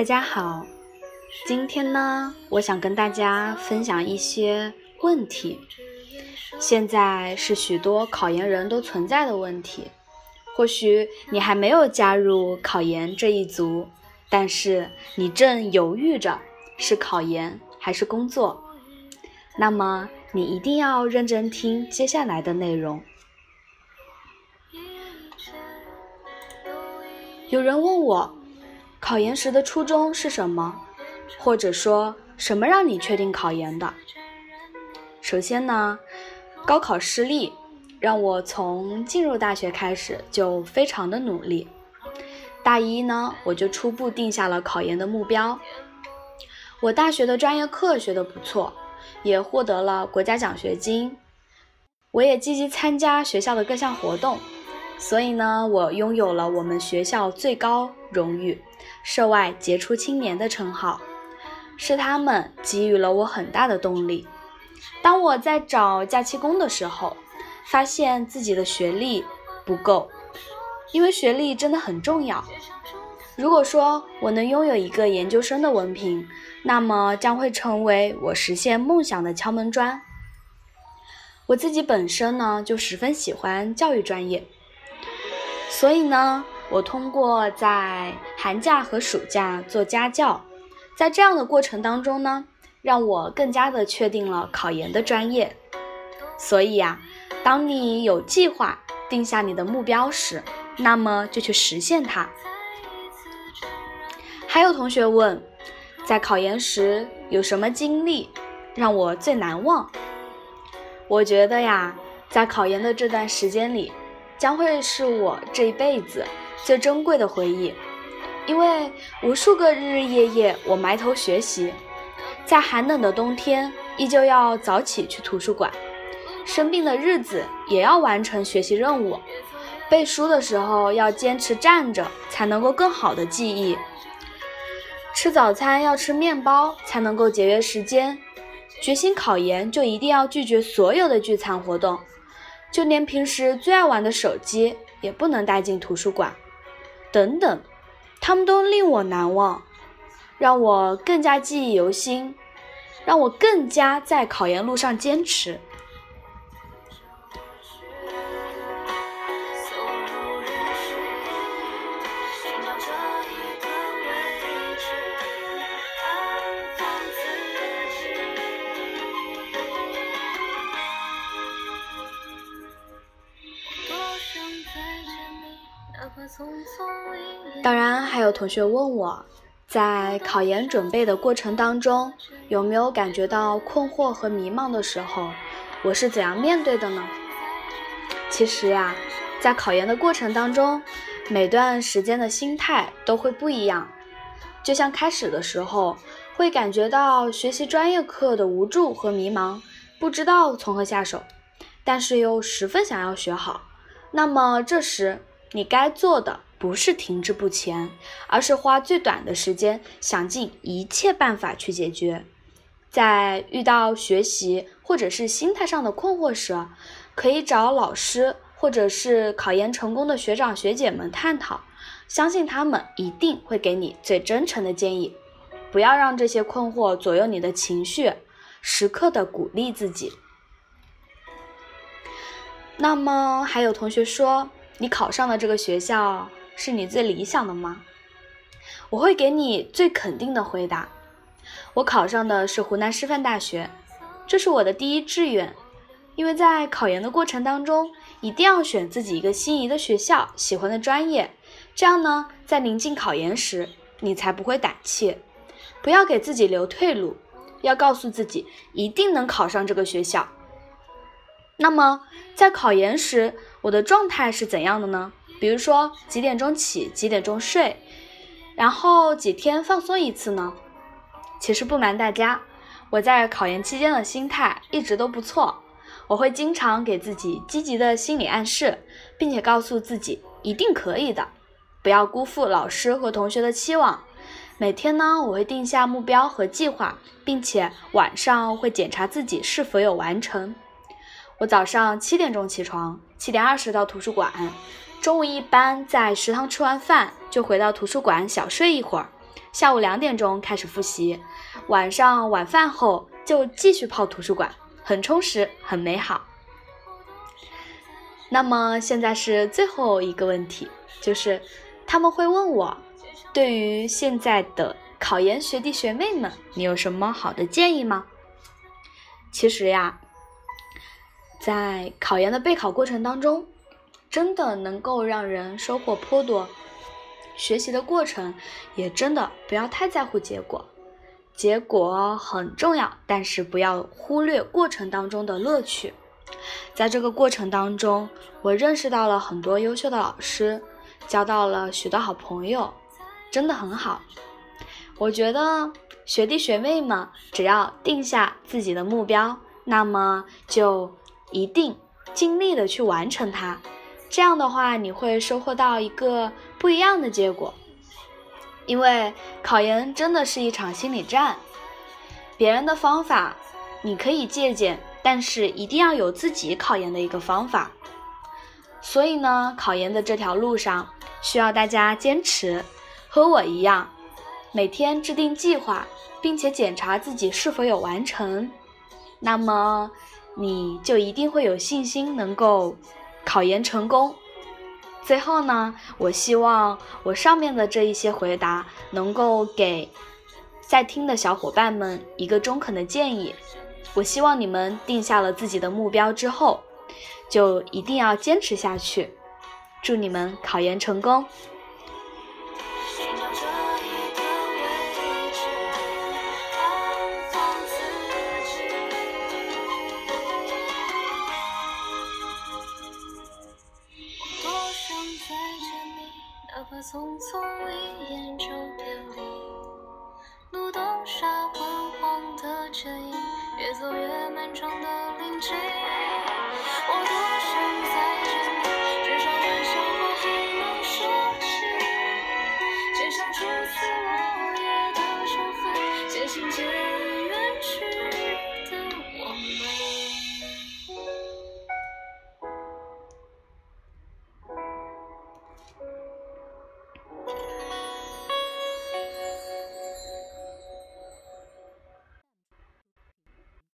大家好，今天呢，我想跟大家分享一些问题。现在是许多考研人都存在的问题。或许你还没有加入考研这一族，但是你正犹豫着是考研还是工作。那么你一定要认真听接下来的内容。有人问我。考研时的初衷是什么？或者说什么让你确定考研的？首先呢，高考失利让我从进入大学开始就非常的努力。大一呢，我就初步定下了考研的目标。我大学的专业课学的不错，也获得了国家奖学金。我也积极参加学校的各项活动，所以呢，我拥有了我们学校最高荣誉。涉外杰出青年的称号，是他们给予了我很大的动力。当我在找假期工的时候，发现自己的学历不够，因为学历真的很重要。如果说我能拥有一个研究生的文凭，那么将会成为我实现梦想的敲门砖。我自己本身呢，就十分喜欢教育专业，所以呢。我通过在寒假和暑假做家教，在这样的过程当中呢，让我更加的确定了考研的专业。所以呀，当你有计划定下你的目标时，那么就去实现它。还有同学问，在考研时有什么经历让我最难忘？我觉得呀，在考研的这段时间里，将会是我这一辈子。最珍贵的回忆，因为无数个日日夜夜，我埋头学习，在寒冷的冬天依旧要早起去图书馆，生病的日子也要完成学习任务，背书的时候要坚持站着才能够更好的记忆，吃早餐要吃面包才能够节约时间，决心考研就一定要拒绝所有的聚餐活动，就连平时最爱玩的手机也不能带进图书馆。等等，他们都令我难忘，让我更加记忆犹新，让我更加在考研路上坚持。当然，还有同学问我，在考研准备的过程当中，有没有感觉到困惑和迷茫的时候，我是怎样面对的呢？其实呀，在考研的过程当中，每段时间的心态都会不一样。就像开始的时候，会感觉到学习专业课的无助和迷茫，不知道从何下手，但是又十分想要学好。那么这时，你该做的不是停滞不前，而是花最短的时间，想尽一切办法去解决。在遇到学习或者是心态上的困惑时，可以找老师或者是考研成功的学长学姐们探讨，相信他们一定会给你最真诚的建议。不要让这些困惑左右你的情绪，时刻的鼓励自己。那么还有同学说。你考上的这个学校是你最理想的吗？我会给你最肯定的回答。我考上的是湖南师范大学，这是我的第一志愿。因为在考研的过程当中，一定要选自己一个心仪的学校、喜欢的专业，这样呢，在临近考研时，你才不会胆怯。不要给自己留退路，要告诉自己一定能考上这个学校。那么在考研时，我的状态是怎样的呢？比如说几点钟起，几点钟睡，然后几天放松一次呢？其实不瞒大家，我在考研期间的心态一直都不错。我会经常给自己积极的心理暗示，并且告诉自己一定可以的，不要辜负老师和同学的期望。每天呢，我会定下目标和计划，并且晚上会检查自己是否有完成。我早上七点钟起床，七点二十到图书馆，中午一般在食堂吃完饭就回到图书馆小睡一会儿，下午两点钟开始复习，晚上晚饭后就继续泡图书馆，很充实，很美好。那么现在是最后一个问题，就是他们会问我，对于现在的考研学弟学妹们，你有什么好的建议吗？其实呀，在考研的备考过程当中，真的能够让人收获颇多。学习的过程也真的不要太在乎结果，结果很重要，但是不要忽略过程当中的乐趣。在这个过程当中，我认识到了很多优秀的老师，交到了许多好朋友，真的很好。我觉得学弟学妹们只要定下自己的目标，那么就一定尽力的去完成它。这样的话，你会收获到一个不一样的结果。因为考研真的是一场心理战，别人的方法你可以借鉴。但是一定要有自己考研的一个方法，所以呢，考研的这条路上需要大家坚持，和我一样，每天制定计划，并且检查自己是否有完成，那么你就一定会有信心能够考研成功。最后呢，我希望我上面的这一些回答能够给在听的小伙伴们一个中肯的建议。我希望你们定下了自己的目标之后，就一定要坚持下去。祝你们考研成功！只有。